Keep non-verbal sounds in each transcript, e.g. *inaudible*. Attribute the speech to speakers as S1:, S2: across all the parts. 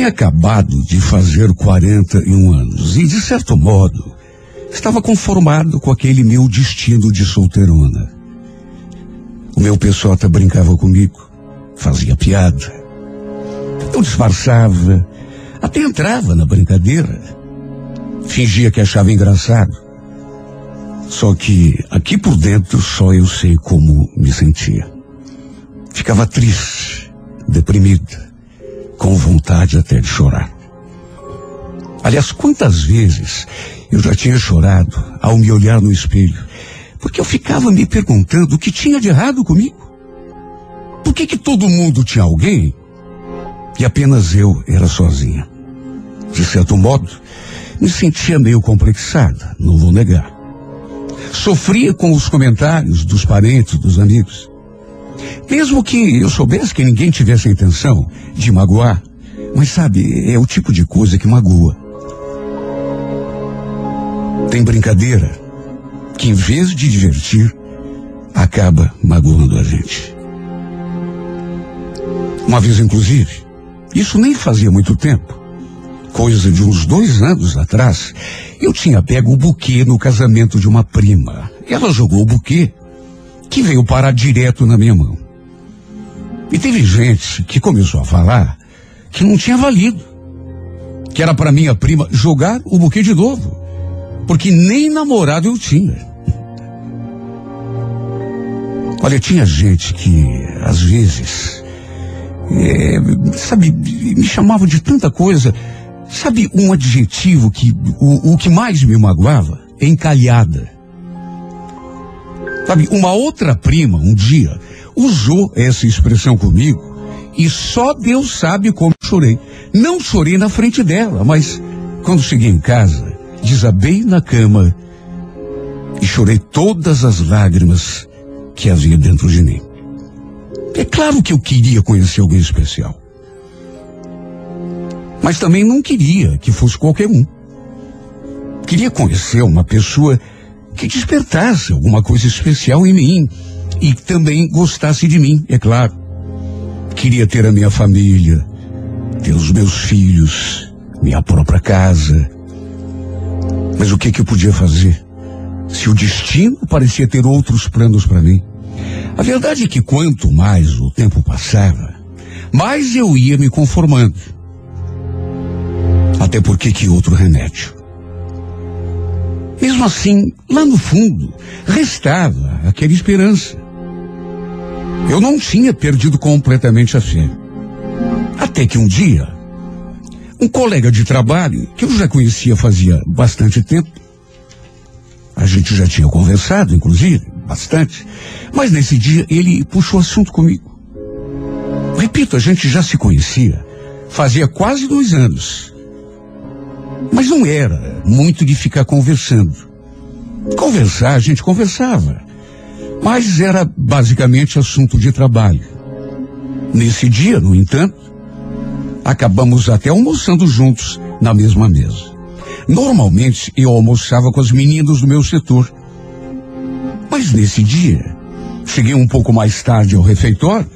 S1: tinha acabado de fazer 41 anos e, de certo modo, estava conformado com aquele meu destino de solteirona. O meu até brincava comigo, fazia piada. Eu disfarçava, até entrava na brincadeira. Fingia que achava engraçado. Só que aqui por dentro só eu sei como me sentia. Ficava triste, deprimida, com vontade até de chorar. Aliás, quantas vezes eu já tinha chorado ao me olhar no espelho, porque eu ficava me perguntando o que tinha de errado comigo. Por que que todo mundo tinha alguém e apenas eu era sozinha? De certo modo, me sentia meio complexada, não vou negar. Sofria com os comentários dos parentes, dos amigos. Mesmo que eu soubesse que ninguém tivesse a intenção de magoar, mas sabe, é o tipo de coisa que magoa. Tem brincadeira que, em vez de divertir, acaba magoando a gente. Uma vez, inclusive, isso nem fazia muito tempo, coisa de uns dois anos atrás, eu tinha pego o buquê no casamento de uma prima. Ela jogou o buquê, que veio parar direto na minha mão. E teve gente que começou a falar que não tinha valido. Que era para minha prima jogar o buquê de novo. Porque nem namorado eu tinha. Olha, tinha gente que, às vezes, é, sabe, me chamava de tanta coisa. Sabe um adjetivo que o, o que mais me magoava? Encalhada. Sabe, uma outra prima, um dia, usou essa expressão comigo e só Deus sabe como chorei. Não chorei na frente dela, mas quando cheguei em casa, desabei na cama e chorei todas as lágrimas que havia dentro de mim. É claro que eu queria conhecer alguém especial. Mas também não queria que fosse qualquer um. Queria conhecer uma pessoa que despertasse alguma coisa especial em mim e também gostasse de mim, é claro. Queria ter a minha família, ter os meus filhos, minha própria casa. Mas o que que eu podia fazer? Se o destino parecia ter outros planos para mim. A verdade é que quanto mais o tempo passava, mais eu ia me conformando. Até porque que outro remédio? Mesmo assim, lá no fundo, restava aquela esperança. Eu não tinha perdido completamente a fé. Até que um dia, um colega de trabalho, que eu já conhecia fazia bastante tempo, a gente já tinha conversado, inclusive, bastante, mas nesse dia ele puxou assunto comigo. Repito, a gente já se conhecia fazia quase dois anos. Mas não era muito de ficar conversando. Conversar, a gente conversava. Mas era basicamente assunto de trabalho. Nesse dia, no entanto, acabamos até almoçando juntos na mesma mesa. Normalmente eu almoçava com as meninas do meu setor. Mas nesse dia, cheguei um pouco mais tarde ao refeitório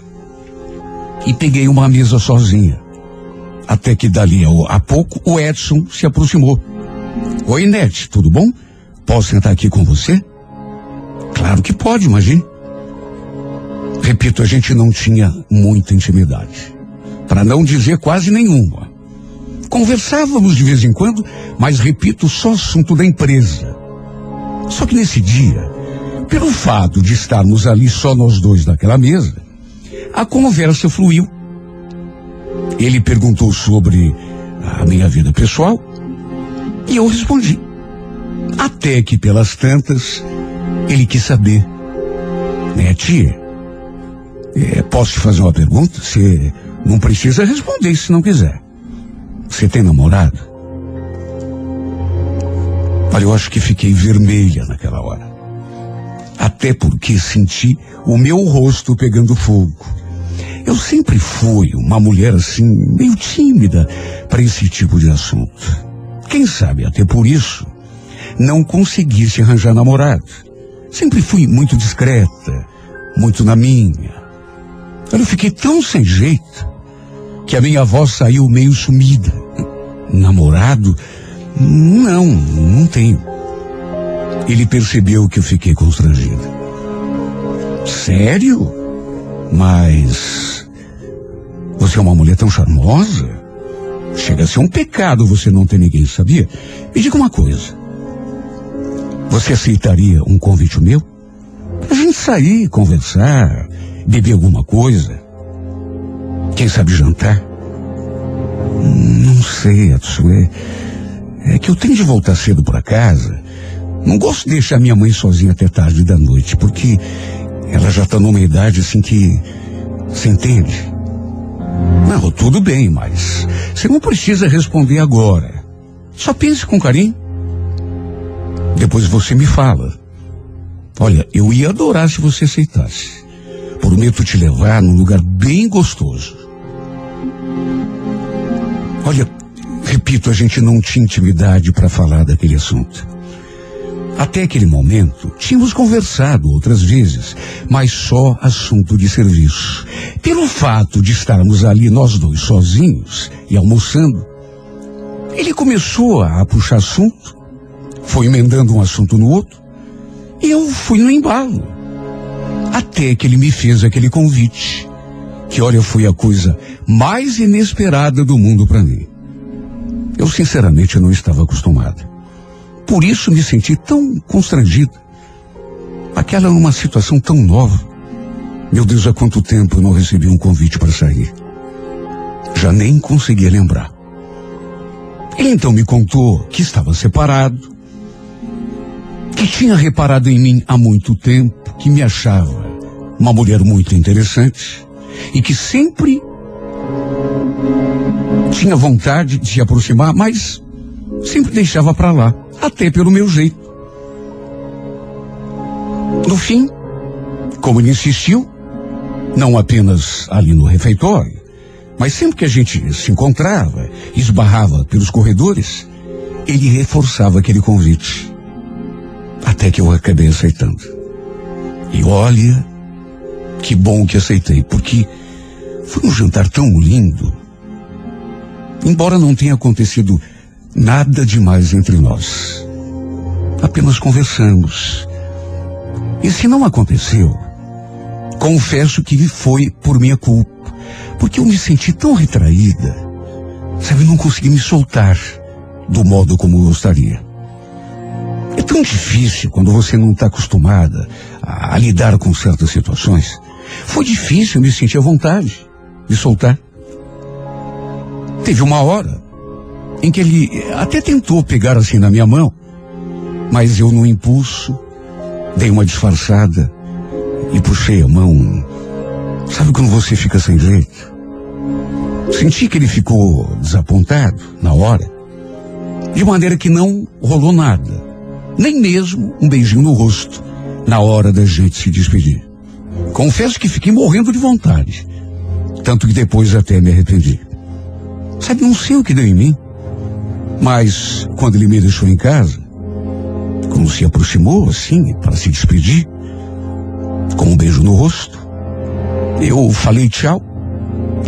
S1: e peguei uma mesa sozinha. Até que dali a pouco o Edson se aproximou. Oi, Nete, tudo bom? Posso sentar aqui com você? Claro que pode, imagine. Repito, a gente não tinha muita intimidade. Para não dizer quase nenhuma. Conversávamos de vez em quando, mas repito, só assunto da empresa. Só que nesse dia, pelo fato de estarmos ali só nós dois naquela mesa, a conversa fluiu. Ele perguntou sobre a minha vida pessoal e eu respondi. Até que pelas tantas, ele quis saber. Né, tia? É, posso te fazer uma pergunta? Você não precisa responder se não quiser. Você tem namorado? Olha, eu acho que fiquei vermelha naquela hora. Até porque senti o meu rosto pegando fogo. Eu sempre fui uma mulher assim, meio tímida para esse tipo de assunto. Quem sabe até por isso não conseguisse arranjar namorado. Sempre fui muito discreta, muito na minha. Eu fiquei tão sem jeito que a minha voz saiu meio sumida. Namorado? Não, não tenho. Ele percebeu que eu fiquei constrangido. Sério? Mas. Você é uma mulher tão charmosa? Chega a ser um pecado você não ter ninguém, sabia? Me diga uma coisa. Você aceitaria um convite meu? A gente sair, conversar, beber alguma coisa. Quem sabe jantar? Não sei, Atsu. É, é que eu tenho de voltar cedo para casa. Não gosto de deixar minha mãe sozinha até tarde da noite, porque ela já está numa idade assim que. Você entende? Não, tudo bem, mas você não precisa responder agora. Só pense com carinho. Depois você me fala. Olha, eu ia adorar se você aceitasse. Prometo te levar num lugar bem gostoso. Olha, repito, a gente não tinha intimidade para falar daquele assunto. Até aquele momento, tínhamos conversado outras vezes, mas só assunto de serviço. Pelo fato de estarmos ali nós dois sozinhos e almoçando, ele começou a puxar assunto, foi emendando um assunto no outro, e eu fui no embalo. Até que ele me fez aquele convite, que olha, foi a coisa mais inesperada do mundo para mim. Eu sinceramente não estava acostumado. Por isso me senti tão constrangido. Aquela era uma situação tão nova. Meu Deus, há quanto tempo eu não recebi um convite para sair. Já nem conseguia lembrar. Ele então me contou que estava separado, que tinha reparado em mim há muito tempo, que me achava uma mulher muito interessante e que sempre tinha vontade de se aproximar, mas sempre deixava para lá, até pelo meu jeito. No fim, como ele insistiu, não apenas ali no refeitório, mas sempre que a gente se encontrava, esbarrava pelos corredores, ele reforçava aquele convite. Até que eu acabei aceitando. E olha, que bom que aceitei, porque foi um jantar tão lindo. Embora não tenha acontecido nada demais entre nós. Apenas conversamos. E se não aconteceu, confesso que foi por minha culpa. Porque eu me senti tão retraída. Sabe, não consegui me soltar do modo como eu gostaria. É tão difícil quando você não está acostumada a, a, lidar com certas situações. Foi difícil me sentir à vontade de soltar. Teve uma hora em que ele até tentou pegar assim na minha mão, mas eu no impulso dei uma disfarçada e puxei a mão. Sabe quando você fica sem jeito? Senti que ele ficou desapontado na hora, de maneira que não rolou nada, nem mesmo um beijinho no rosto na hora da gente se despedir. Confesso que fiquei morrendo de vontade, tanto que depois até me arrependi. Sabe, não sei o que deu em mim, mas quando ele me deixou em casa, quando se aproximou assim para se despedir, com um beijo no rosto, eu falei tchau,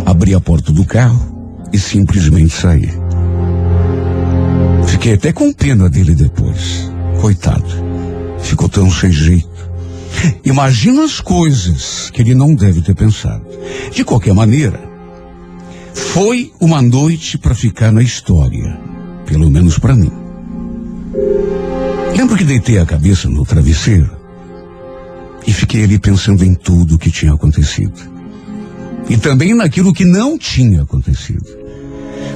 S1: abri a porta do carro e simplesmente saí. Fiquei até com pena dele depois. Coitado. Ficou tão sem jeito. Imagina as coisas que ele não deve ter pensado. De qualquer maneira, foi uma noite para ficar na história. Pelo menos para mim. Lembro que deitei a cabeça no travesseiro e fiquei ali pensando em tudo o que tinha acontecido. E também naquilo que não tinha acontecido.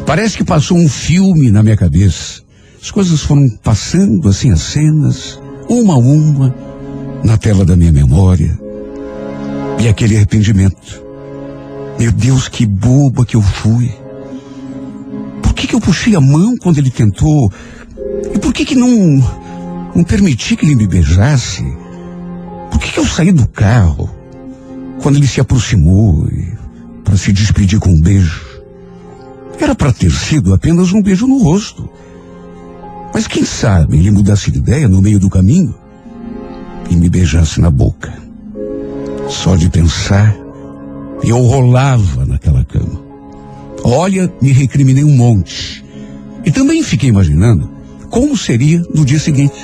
S1: Parece que passou um filme na minha cabeça. As coisas foram passando assim as cenas, uma a uma, na tela da minha memória. E aquele arrependimento. Meu Deus, que boba que eu fui que, eu puxei a mão quando ele tentou? E por que, que não, não permiti que ele me beijasse? Por que, que eu saí do carro quando ele se aproximou para se despedir com um beijo? Era para ter sido apenas um beijo no rosto. Mas quem sabe ele mudasse de ideia no meio do caminho e me beijasse na boca. Só de pensar, eu rolava naquela cama. Olha, me recriminei um monte. E também fiquei imaginando como seria no dia seguinte.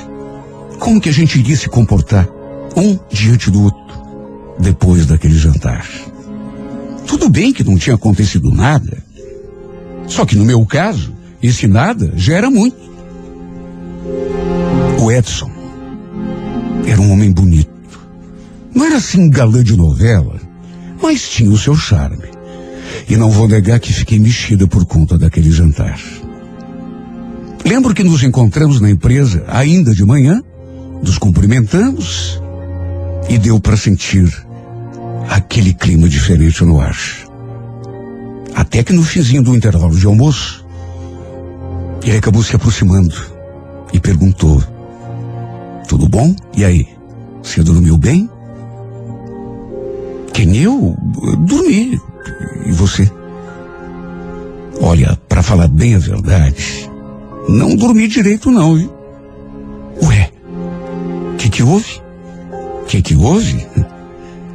S1: Como que a gente iria se comportar um diante do outro depois daquele jantar. Tudo bem que não tinha acontecido nada. Só que no meu caso, esse nada já era muito. O Edson era um homem bonito. Não era assim galã de novela, mas tinha o seu charme. E não vou negar que fiquei mexida por conta daquele jantar. Lembro que nos encontramos na empresa ainda de manhã, nos cumprimentamos e deu para sentir aquele clima diferente no ar. Até que no finzinho do intervalo de almoço, ele acabou se aproximando e perguntou: Tudo bom? E aí? Você dormiu bem? Quem eu? Dormi. E você? Olha, para falar bem a verdade, não dormi direito não, viu? Ué, o que que houve? O que que houve?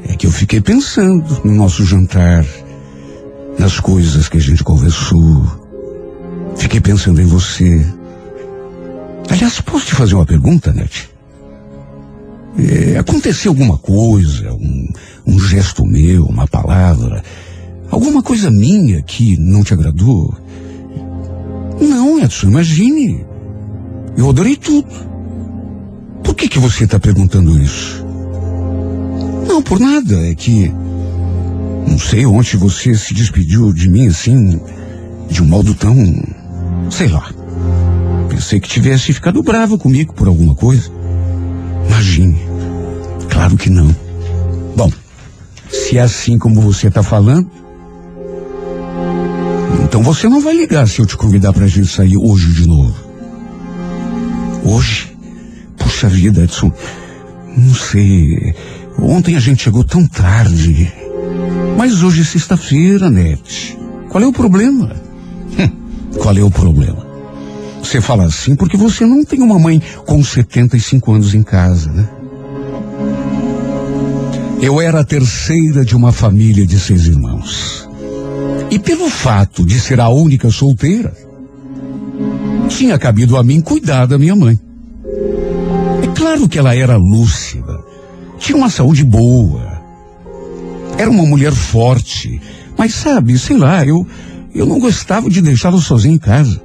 S1: É que eu fiquei pensando no nosso jantar, nas coisas que a gente conversou. Fiquei pensando em você. Aliás, posso te fazer uma pergunta, Net? É, aconteceu alguma coisa, um, um gesto meu, uma palavra, alguma coisa minha que não te agradou? Não, Edson, imagine. Eu adorei tudo. Por que que você está perguntando isso? Não, por nada. É que não sei onde você se despediu de mim assim, de um modo tão, sei lá. Pensei que tivesse ficado brava comigo por alguma coisa. Imagine. Claro que não. Bom, se é assim como você está falando, então você não vai ligar se eu te convidar para a gente sair hoje de novo. Hoje? Puxa vida, Edson. Não sei. Ontem a gente chegou tão tarde. Mas hoje é sexta-feira, Nete. Qual é o problema? Hum, qual é o problema? Você fala assim porque você não tem uma mãe com 75 anos em casa, né? Eu era a terceira de uma família de seis irmãos. E pelo fato de ser a única solteira, tinha cabido a mim cuidar da minha mãe. É claro que ela era lúcida, tinha uma saúde boa, era uma mulher forte, mas sabe, sei lá, eu, eu não gostava de deixá-la sozinha em casa.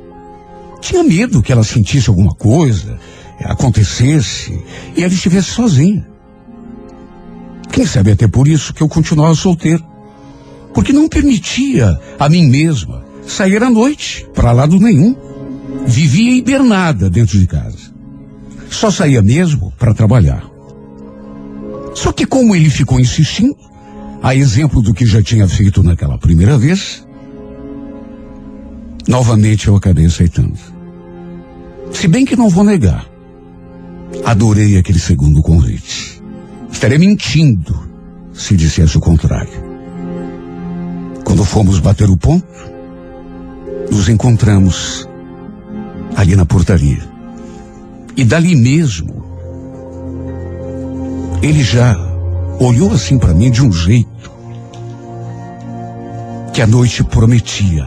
S1: Tinha medo que ela sentisse alguma coisa, acontecesse, e ela estivesse sozinha. Quem sabe até por isso que eu continuava solteiro. Porque não permitia a mim mesma sair à noite, para lado nenhum. Vivia hibernada dentro de casa. Só saía mesmo para trabalhar. Só que como ele ficou insistindo, a exemplo do que já tinha feito naquela primeira vez, novamente eu acabei aceitando. Se bem que não vou negar, adorei aquele segundo convite. Estaria mentindo se dissesse o contrário. Quando fomos bater o ponto, nos encontramos ali na portaria. E dali mesmo, ele já olhou assim para mim de um jeito que a noite prometia.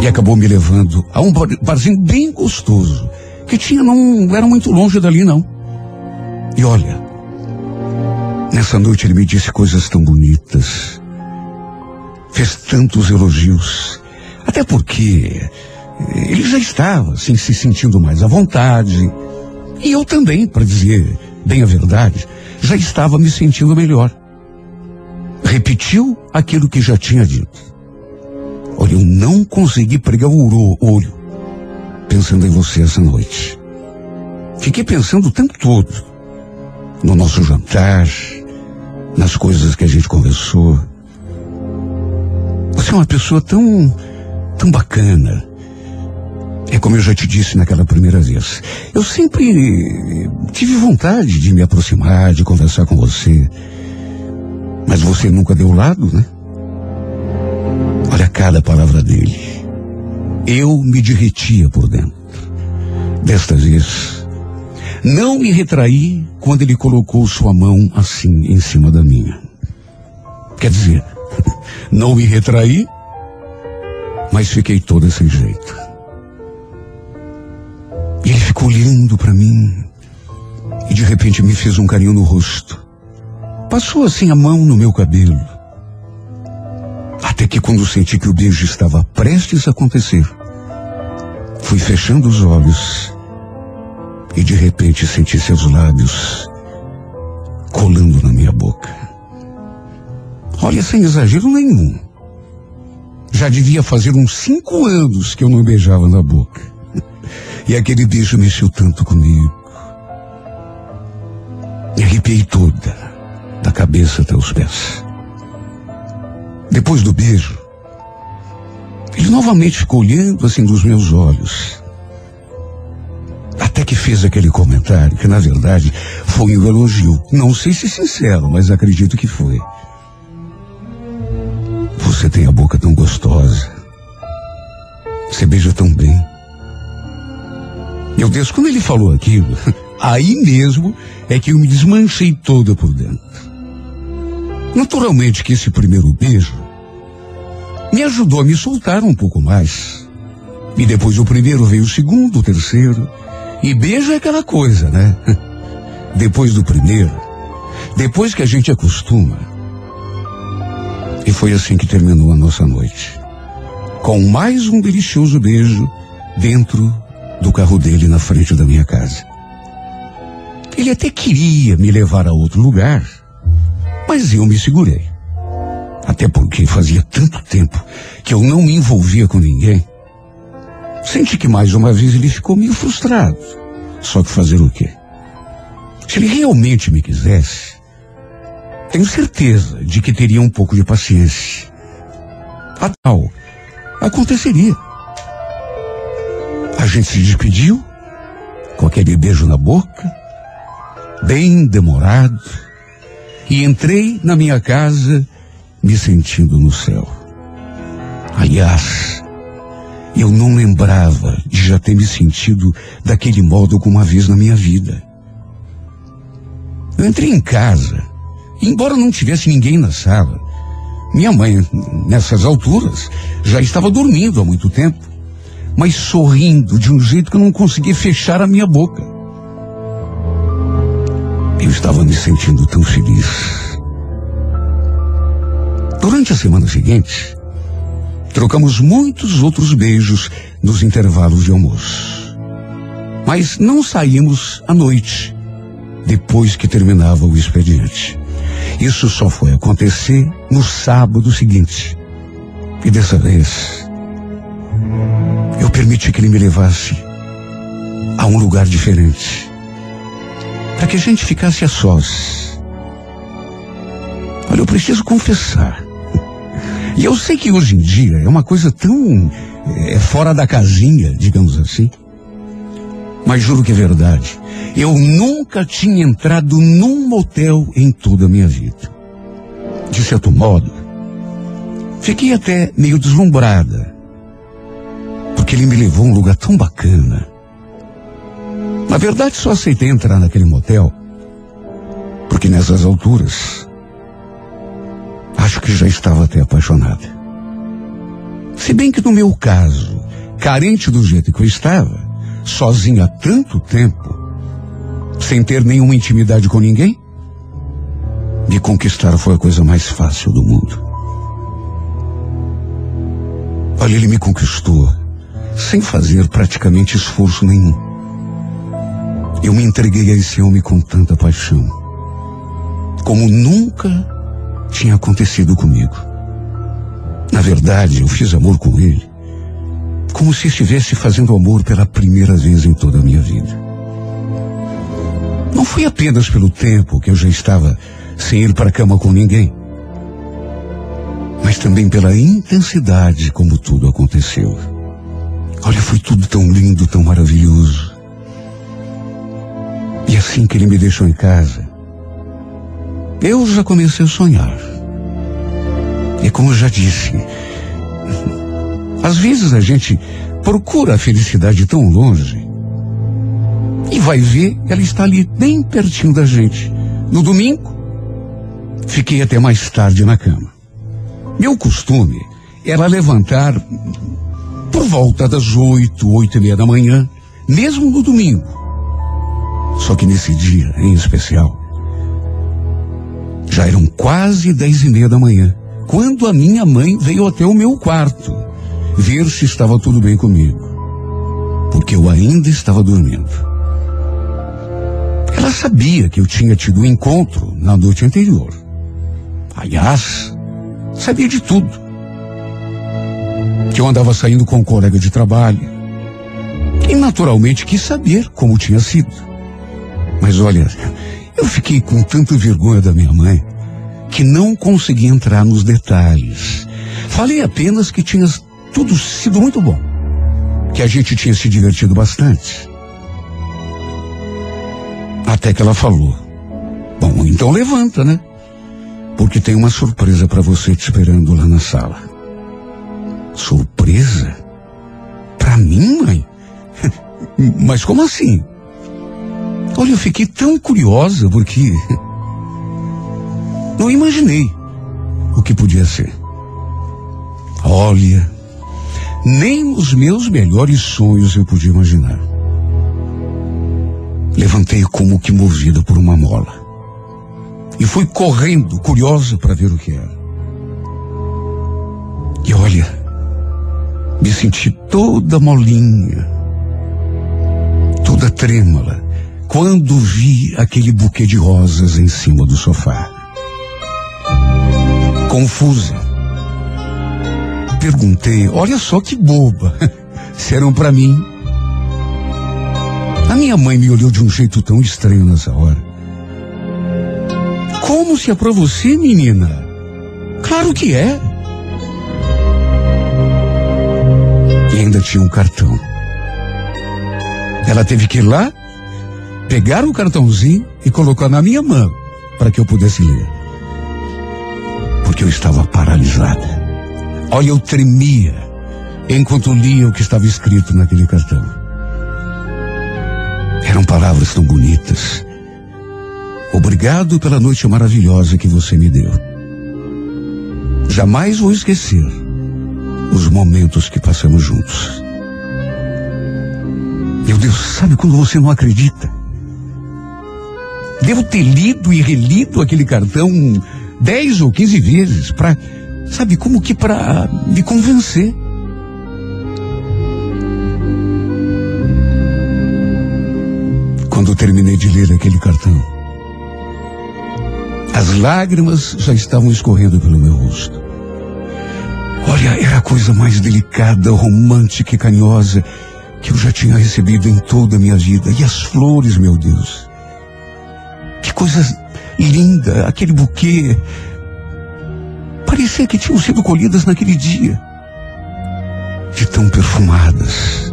S1: E acabou me levando a um barzinho bem gostoso, que tinha, não era muito longe dali não. E olha, nessa noite ele me disse coisas tão bonitas, fez tantos elogios, até porque ele já estava assim, se sentindo mais à vontade, e eu também, para dizer bem a verdade, já estava me sentindo melhor. Repetiu aquilo que já tinha dito. Olha, eu não consegui pregar o olho pensando em você essa noite. Fiquei pensando o tempo todo no nosso jantar, nas coisas que a gente conversou. Você é uma pessoa tão, tão bacana. É como eu já te disse naquela primeira vez. Eu sempre tive vontade de me aproximar, de conversar com você. Mas você nunca deu lado, né? Olha cada palavra dele. Eu me derretia por dentro. Desta vez, não me retraí quando ele colocou sua mão assim em cima da minha. Quer dizer, *laughs* não me retraí Mas fiquei toda sem jeito. E ele ficou olhando para mim e de repente me fez um carinho no rosto. Passou assim a mão no meu cabelo. Até que quando senti que o beijo estava prestes a acontecer, fui fechando os olhos e de repente senti seus lábios colando na minha boca. Olha, sem exagero nenhum. Já devia fazer uns cinco anos que eu não beijava na boca. E aquele beijo mexeu tanto comigo. Me arrepiei toda, da cabeça até os pés. Depois do beijo, ele novamente ficou olhando assim dos meus olhos. Até que fez aquele comentário, que na verdade foi um elogio. Não sei se sincero, mas acredito que foi. Você tem a boca tão gostosa. Você beija tão bem. Meu Deus, quando ele falou aquilo, *laughs* aí mesmo é que eu me desmanchei toda por dentro. Naturalmente que esse primeiro beijo me ajudou a me soltar um pouco mais. E depois do primeiro veio o segundo, o terceiro. E beijo é aquela coisa, né? *laughs* Depois do primeiro, depois que a gente acostuma. E foi assim que terminou a nossa noite. Com mais um delicioso beijo dentro do carro dele na frente da minha casa. Ele até queria me levar a outro lugar, mas eu me segurei. Até porque fazia tanto tempo que eu não me envolvia com ninguém. Senti que mais uma vez ele ficou meio frustrado. Só que fazer o quê? Se ele realmente me quisesse, tenho certeza de que teria um pouco de paciência. A tal aconteceria. A gente se despediu com aquele beijo na boca, bem demorado, e entrei na minha casa me sentindo no céu. Aliás, eu não lembrava de já ter me sentido daquele modo alguma vez na minha vida. Eu entrei em casa, embora não tivesse ninguém na sala, minha mãe, nessas alturas, já estava dormindo há muito tempo, mas sorrindo de um jeito que eu não conseguia fechar a minha boca. Eu estava me sentindo tão feliz. Durante a semana seguinte, trocamos muitos outros beijos nos intervalos de almoço. Mas não saímos à noite, depois que terminava o expediente. Isso só foi acontecer no sábado seguinte. E dessa vez, eu permiti que ele me levasse a um lugar diferente. Para que a gente ficasse a sós. Olha, eu preciso confessar. E eu sei que hoje em dia é uma coisa tão é, fora da casinha, digamos assim. Mas juro que é verdade. Eu nunca tinha entrado num motel em toda a minha vida. De certo modo, fiquei até meio deslumbrada. Porque ele me levou a um lugar tão bacana. Na verdade, só aceitei entrar naquele motel. Porque nessas alturas, acho que já estava até apaixonada. Se bem que no meu caso, carente do jeito que eu estava, sozinha há tanto tempo, sem ter nenhuma intimidade com ninguém, me conquistar foi a coisa mais fácil do mundo. Olha, ele me conquistou sem fazer praticamente esforço nenhum. Eu me entreguei a esse homem com tanta paixão, como nunca tinha acontecido comigo. Na verdade, eu fiz amor com ele como se estivesse fazendo amor pela primeira vez em toda a minha vida. Não foi apenas pelo tempo que eu já estava sem ir para a cama com ninguém, mas também pela intensidade como tudo aconteceu. Olha, foi tudo tão lindo, tão maravilhoso. E assim que ele me deixou em casa, eu já comecei a sonhar. E como eu já disse, às vezes a gente procura a felicidade tão longe e vai ver ela está ali bem pertinho da gente. No domingo, fiquei até mais tarde na cama. Meu costume era levantar por volta das oito, oito e meia da manhã, mesmo no domingo. Só que nesse dia, em especial, já eram quase dez e meia da manhã, quando a minha mãe veio até o meu quarto ver se estava tudo bem comigo, porque eu ainda estava dormindo. Ela sabia que eu tinha tido um encontro na noite anterior. Aliás, sabia de tudo. Que eu andava saindo com um colega de trabalho. E naturalmente quis saber como tinha sido. Mas olha, eu fiquei com tanta vergonha da minha mãe que não consegui entrar nos detalhes. Falei apenas que tinha tudo sido muito bom. Que a gente tinha se divertido bastante. Até que ela falou: Bom, então levanta, né? Porque tem uma surpresa para você te esperando lá na sala. Surpresa? Para mim, mãe? *laughs* Mas como assim? Olha, eu fiquei tão curiosa porque *laughs* não imaginei o que podia ser. Olha, nem os meus melhores sonhos eu podia imaginar. Levantei como que movida por uma mola. E fui correndo, curiosa para ver o que era. E olha, me senti toda molinha, toda trêmula, quando vi aquele buquê de rosas em cima do sofá. Confusa. Perguntei, olha só que boba, *laughs* se eram para mim. A minha mãe me olhou de um jeito tão estranho nessa hora. Como se é para você, menina? Claro que é. E ainda tinha um cartão. Ela teve que ir lá, pegar o cartãozinho e colocar na minha mão para que eu pudesse ler. Porque eu estava paralisada. Olha, eu tremia enquanto lia o que estava escrito naquele cartão. Eram palavras tão bonitas Obrigado pela noite maravilhosa que você me deu. Jamais vou esquecer os momentos que passamos juntos. Meu Deus, sabe quando você não acredita? Devo ter lido e relido aquele cartão dez ou quinze vezes para, sabe, como que para me convencer. Quando terminei de ler aquele cartão, as lágrimas já estavam escorrendo pelo meu rosto. Olha, era a coisa mais delicada, romântica e carinhosa que eu já tinha recebido em toda a minha vida. E as flores, meu Deus. Que coisa linda, aquele buquê. Parecia que tinham sido colhidas naquele dia. De tão perfumadas.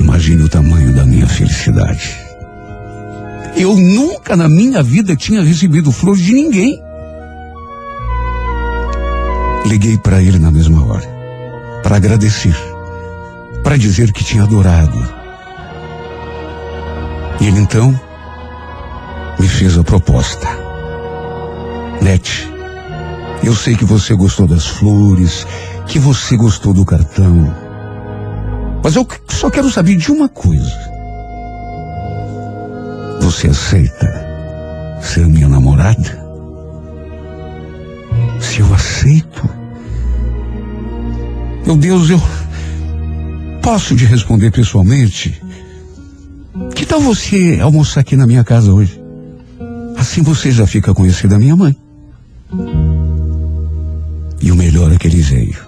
S1: Imagine o tamanho da minha felicidade. Eu nunca na minha vida tinha recebido flores de ninguém. Liguei para ele na mesma hora, para agradecer, para dizer que tinha adorado. E ele então me fez a proposta. Nete, eu sei que você gostou das flores, que você gostou do cartão. Mas eu só quero saber de uma coisa. Você aceita ser minha namorada? Se eu aceito. Meu Deus, eu posso te responder pessoalmente? Que tal você almoçar aqui na minha casa hoje? Assim você já fica conhecendo a minha mãe. Que ele veio.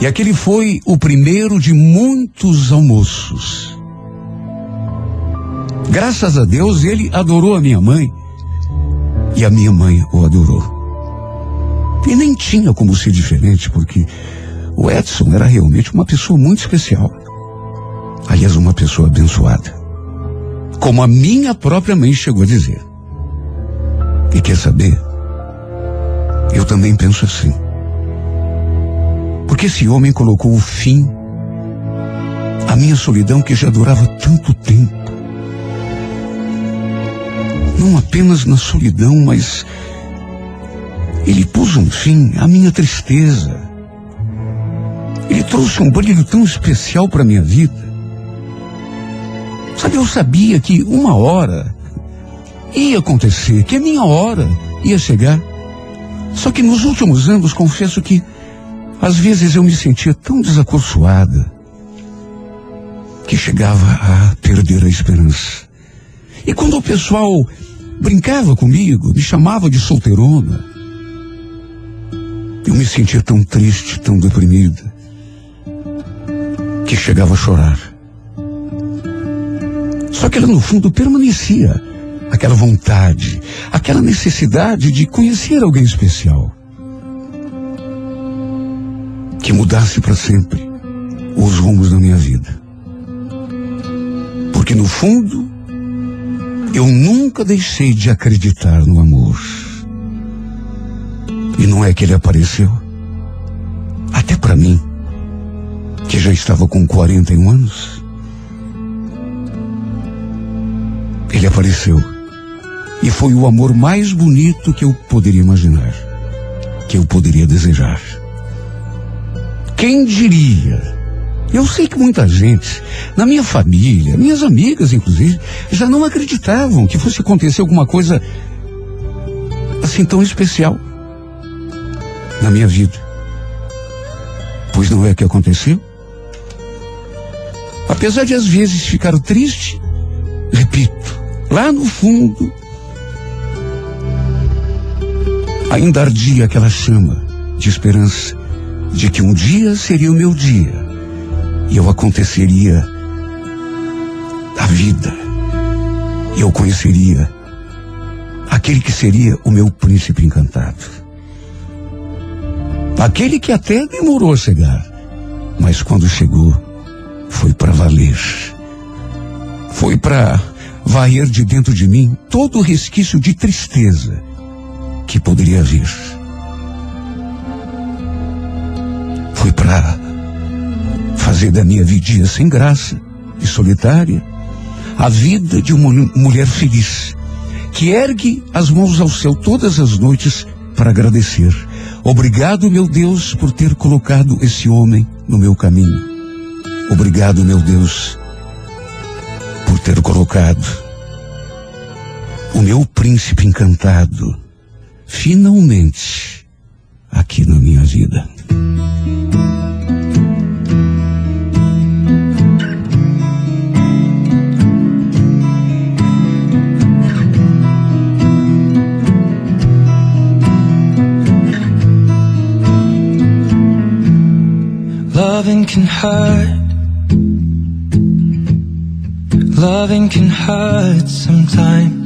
S1: E aquele foi o primeiro de muitos almoços Graças a Deus ele adorou a minha mãe e a minha mãe o adorou. E nem tinha como ser diferente, porque o Edson era realmente uma pessoa muito especial. Aliás, uma pessoa abençoada. Como a minha própria mãe chegou a dizer. E quer saber? Eu também penso assim. Porque esse homem colocou o fim à minha solidão que já durava tanto tempo não apenas na solidão, mas Ele pôs um fim à minha tristeza. Ele trouxe um brilho tão especial para minha vida. Sabe, eu sabia que uma hora ia acontecer, que a minha hora ia chegar. Só que nos últimos anos, confesso que às vezes eu me sentia tão desacorçoada que chegava a perder a esperança. E quando o pessoal brincava comigo, me chamava de solteirona, eu me sentia tão triste, tão deprimida, que chegava a chorar. Só que ela no fundo permanecia aquela vontade, aquela necessidade de conhecer alguém especial. Que mudasse para sempre os rumos da minha vida. Porque no fundo, eu nunca deixei de acreditar no amor. E não é que ele apareceu. Até para mim, que já estava com 41 anos, ele apareceu. E foi o amor mais bonito que eu poderia imaginar, que eu poderia desejar. Quem diria? Eu sei que muita gente, na minha família, minhas amigas inclusive, já não acreditavam que fosse acontecer alguma coisa assim tão especial na minha vida. Pois não é que aconteceu? Apesar de às vezes ficar triste, repito, lá no fundo, ainda ardia aquela chama de esperança de que um dia seria o meu dia e eu aconteceria a vida e eu conheceria aquele que seria o meu príncipe encantado. Aquele que até demorou a chegar, mas quando chegou, foi para valer. Foi para varrer de dentro de mim todo o resquício de tristeza que poderia vir. Foi para fazer da minha vidinha sem graça e solitária a vida de uma mulher feliz, que ergue as mãos ao céu todas as noites para agradecer. Obrigado, meu Deus, por ter colocado esse homem no meu caminho. Obrigado, meu Deus, por ter colocado o meu príncipe encantado finalmente aqui na minha vida.
S2: Loving can hurt. Loving can hurt sometimes.